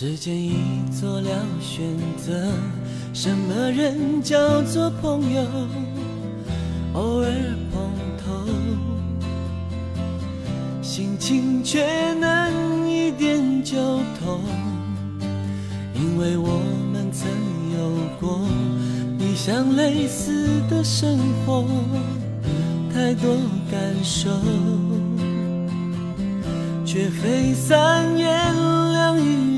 时间已做了选择，什么人叫做朋友？偶尔碰头，心情却能一点就通。因为我们曾有过你想类似的生活，太多感受，却非三言两语。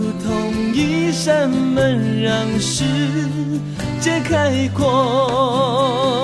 一扇门，让世界开阔。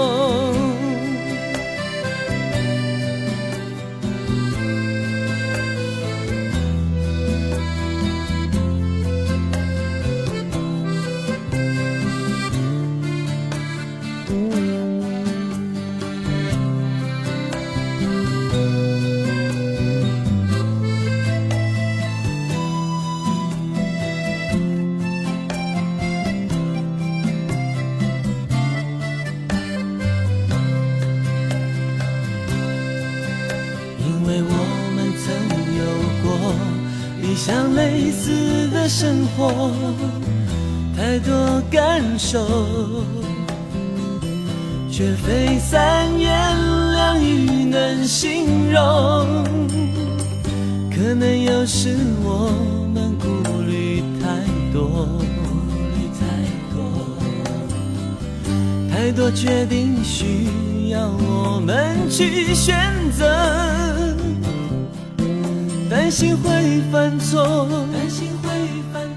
太多感受，却非三言两语能形容。可能有时我们顾虑太多，太多决定需要我们去选择。担心会犯错，担心会犯错，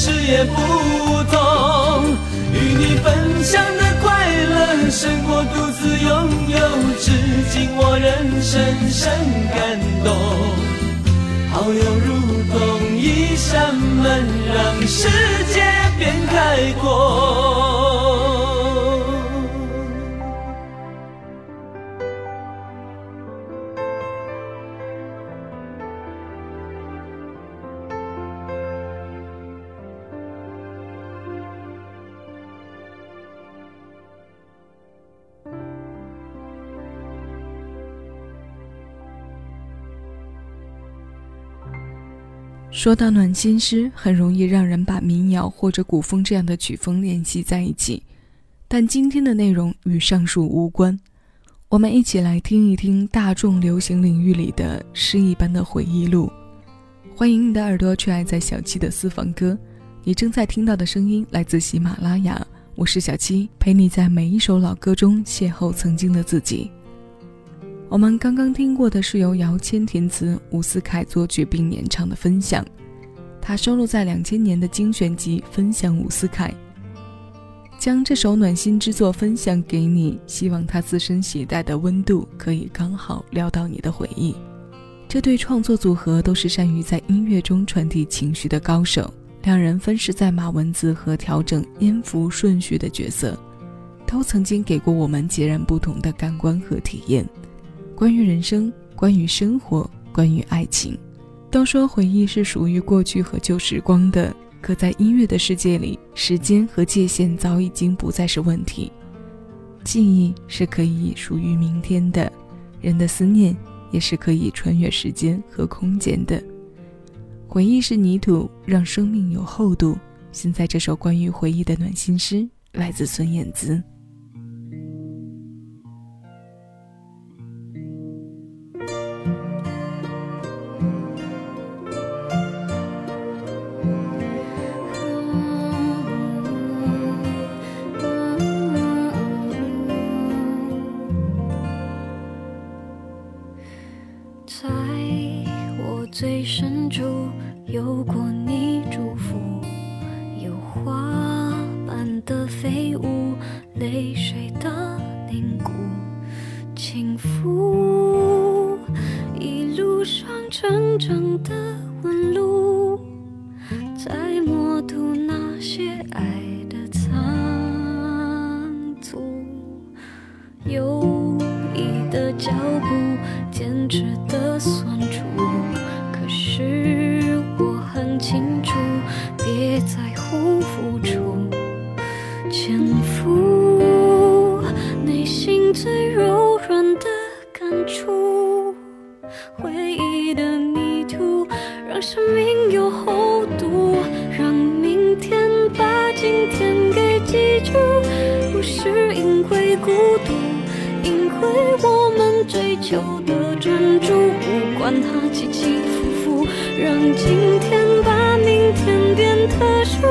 事也不同，与你分享的快乐胜过独自拥有，至今我仍深深感动。好友如同一扇门，让世界变开阔。说到暖心诗，很容易让人把民谣或者古风这样的曲风联系在一起，但今天的内容与上述无关。我们一起来听一听大众流行领域里的诗一般的回忆录。欢迎你的耳朵去爱在小七的私房歌。你正在听到的声音来自喜马拉雅，我是小七，陪你在每一首老歌中邂逅曾经的自己。我们刚刚听过的是由姚谦填词、伍思凯作曲并演唱的《分享》，它收录在两千年的精选集《分享伍思凯》。将这首暖心之作分享给你，希望它自身携带的温度可以刚好撩到你的回忆。这对创作组合都是善于在音乐中传递情绪的高手，两人分饰在码文字和调整音符顺序的角色，都曾经给过我们截然不同的感官和体验。关于人生，关于生活，关于爱情，都说回忆是属于过去和旧时光的。可在音乐的世界里，时间和界限早已经不再是问题。记忆是可以属于明天的，人的思念也是可以穿越时间和空间的。回忆是泥土，让生命有厚度。现在这首关于回忆的暖心诗，来自孙燕姿。不，坚持的酸楚。可是我很清楚，别在乎付出，求的专注，不管它起起伏伏。让今天把明天变特殊，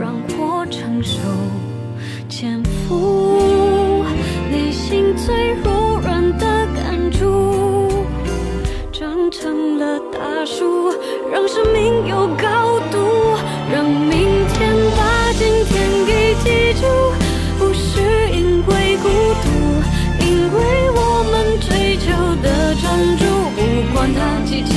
让我承受潜伏内心最柔软的感触，长成了大树，让生命有高度，让明天把今天给记住，不是因为孤独，因为我们追求的专注，不管它几。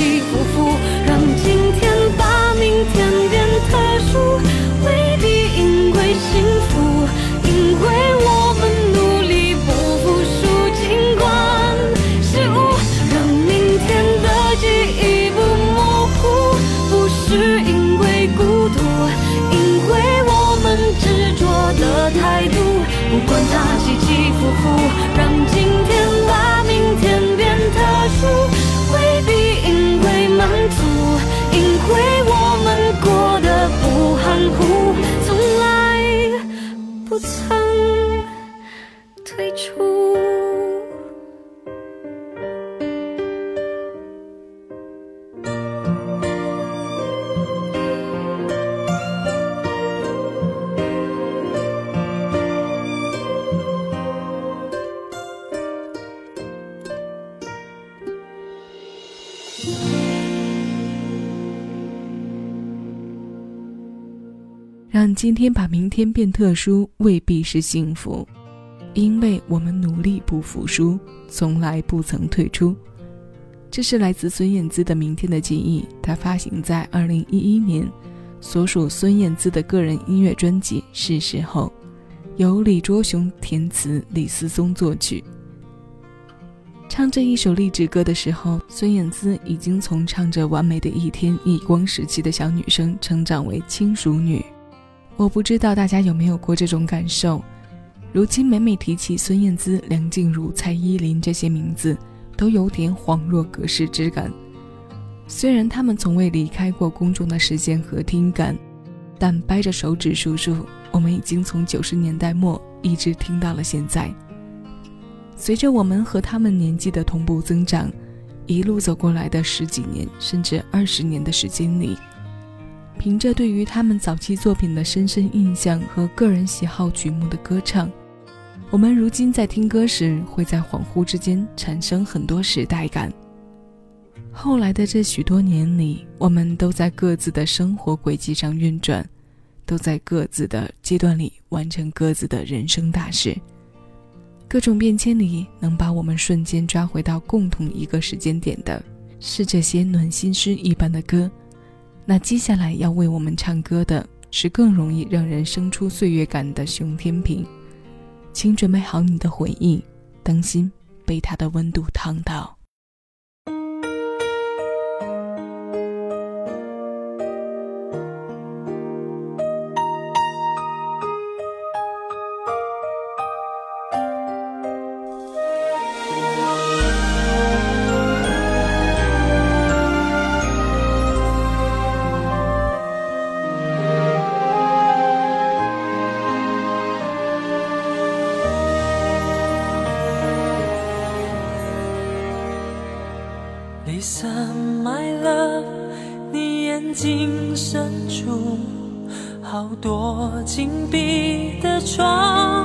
但今天把明天变特殊，未必是幸福，因为我们努力不服输，从来不曾退出。这是来自孙燕姿的《明天的记忆》，它发行在二零一一年，所属孙燕姿的个人音乐专辑《是时候》，由李卓雄填词，李思松作曲。唱这一首励志歌的时候，孙燕姿已经从唱着完美的一天、逆光时期的小女生，成长为轻熟女。我不知道大家有没有过这种感受。如今每每提起孙燕姿、梁静茹、蔡依林这些名字，都有点恍若隔世之感。虽然他们从未离开过公众的视线和听感，但掰着手指数数，我们已经从九十年代末一直听到了现在。随着我们和他们年纪的同步增长，一路走过来的十几年甚至二十年的时间里。凭着对于他们早期作品的深深印象和个人喜好曲目的歌唱，我们如今在听歌时，会在恍惚之间产生很多时代感。后来的这许多年里，我们都在各自的生活轨迹上运转，都在各自的阶段里完成各自的人生大事。各种变迁里，能把我们瞬间抓回到共同一个时间点的，是这些暖心诗一般的歌。那接下来要为我们唱歌的是更容易让人生出岁月感的熊天平，请准备好你的回忆，当心被它的温度烫到。灰色 my love，你眼睛深处好多紧闭的窗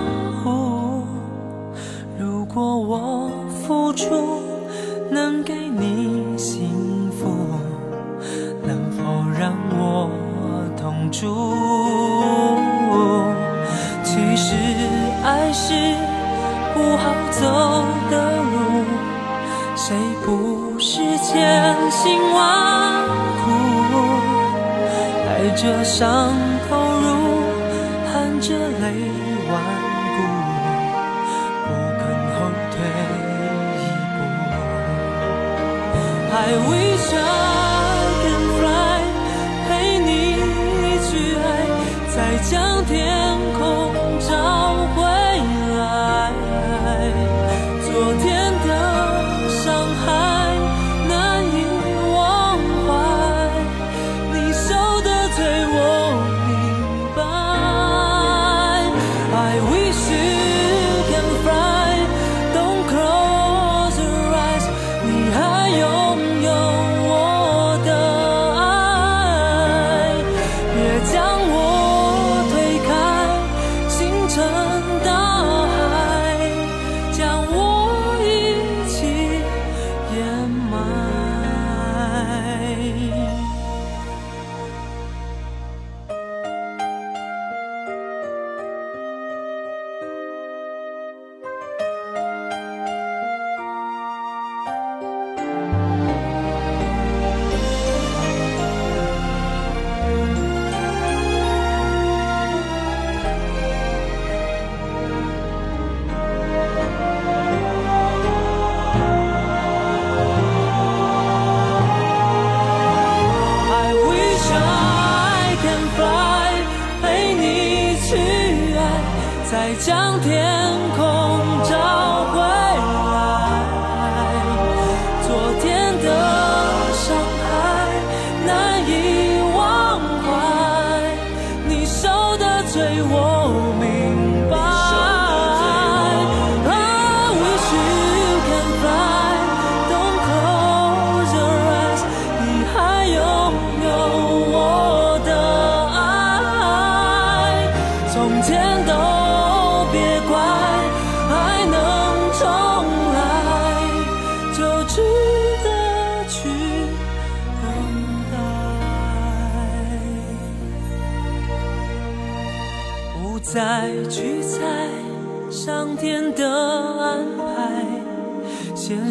千辛万苦，带着伤投入，含着泪顽固，不肯后退一步。I wish I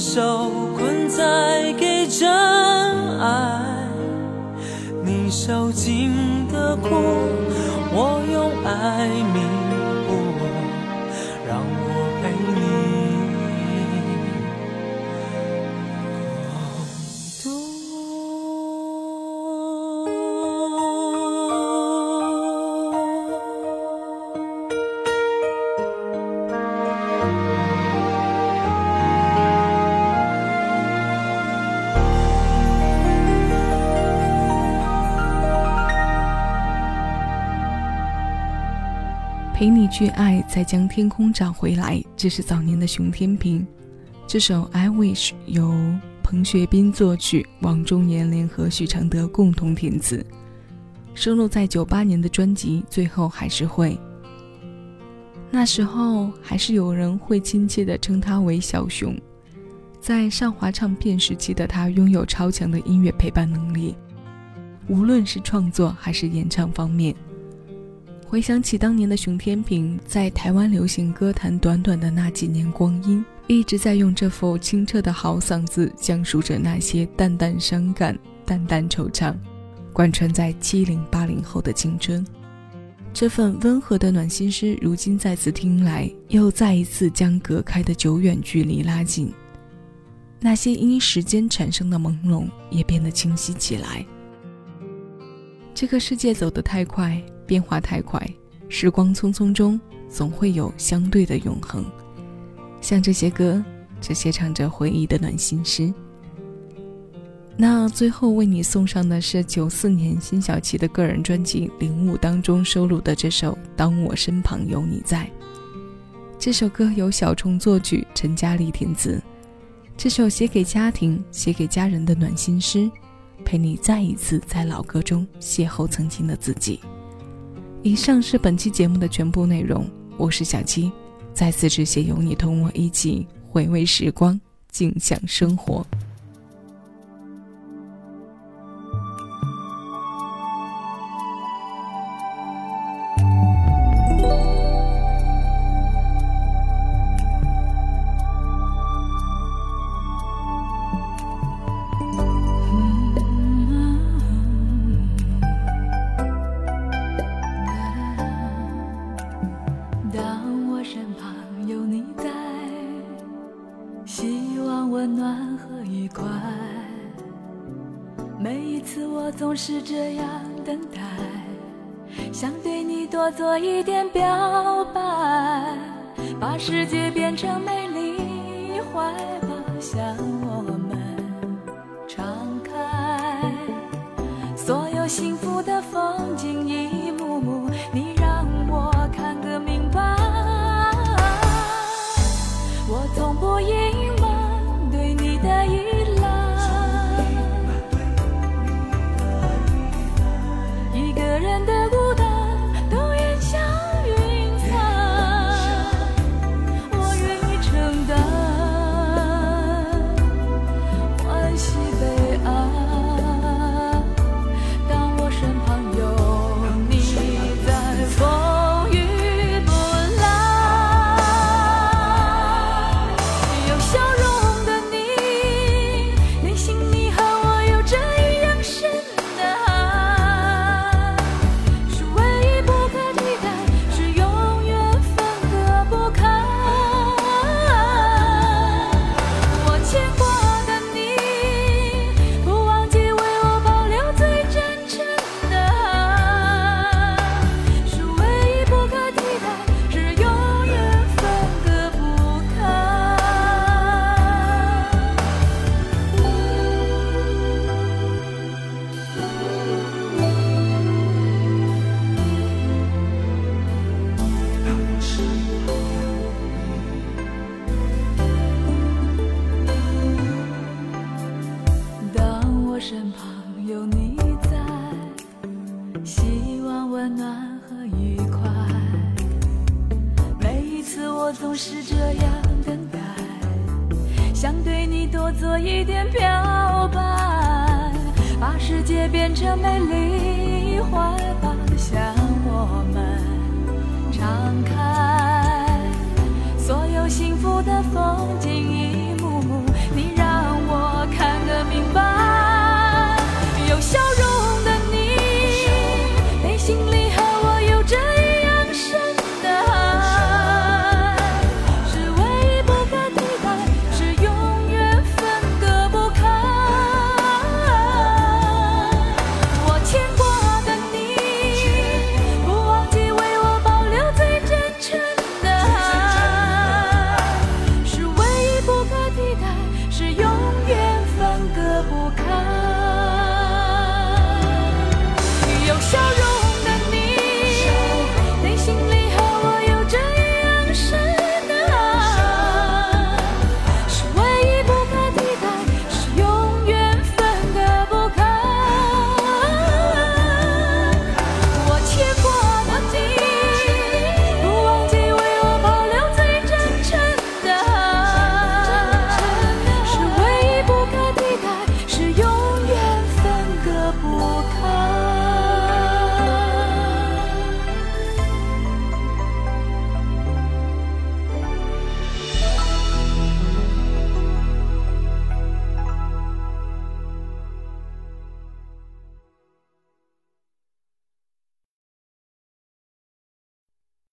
手困在陪你去爱，再将天空找回来。这是早年的熊天平。这首《I Wish》由彭学斌作曲，王中年联合许常德共同填词，收录在九八年的专辑《最后还是会》。那时候还是有人会亲切地称他为小熊。在上华唱片时期的他，拥有超强的音乐陪伴能力，无论是创作还是演唱方面。回想起当年的熊天平，在台湾流行歌坛短短的那几年光阴，一直在用这副清澈的好嗓子讲述着那些淡淡伤感、淡淡惆怅，贯穿在七零八零后的青春。这份温和的暖心诗，如今再次听来，又再一次将隔开的久远距离拉近。那些因时间产生的朦胧，也变得清晰起来。这个世界走得太快。变化太快，时光匆匆中总会有相对的永恒。像这些歌，这些唱着回忆的暖心诗。那最后为你送上的是九四年辛晓琪的个人专辑《领悟》当中收录的这首《当我身旁有你在》。这首歌由小虫作曲，陈嘉丽填词。这首写给家庭、写给家人的暖心诗，陪你再一次在老歌中邂逅曾经的自己。以上是本期节目的全部内容，我是小七，在此致谢有你同我一起回味时光，静享生活。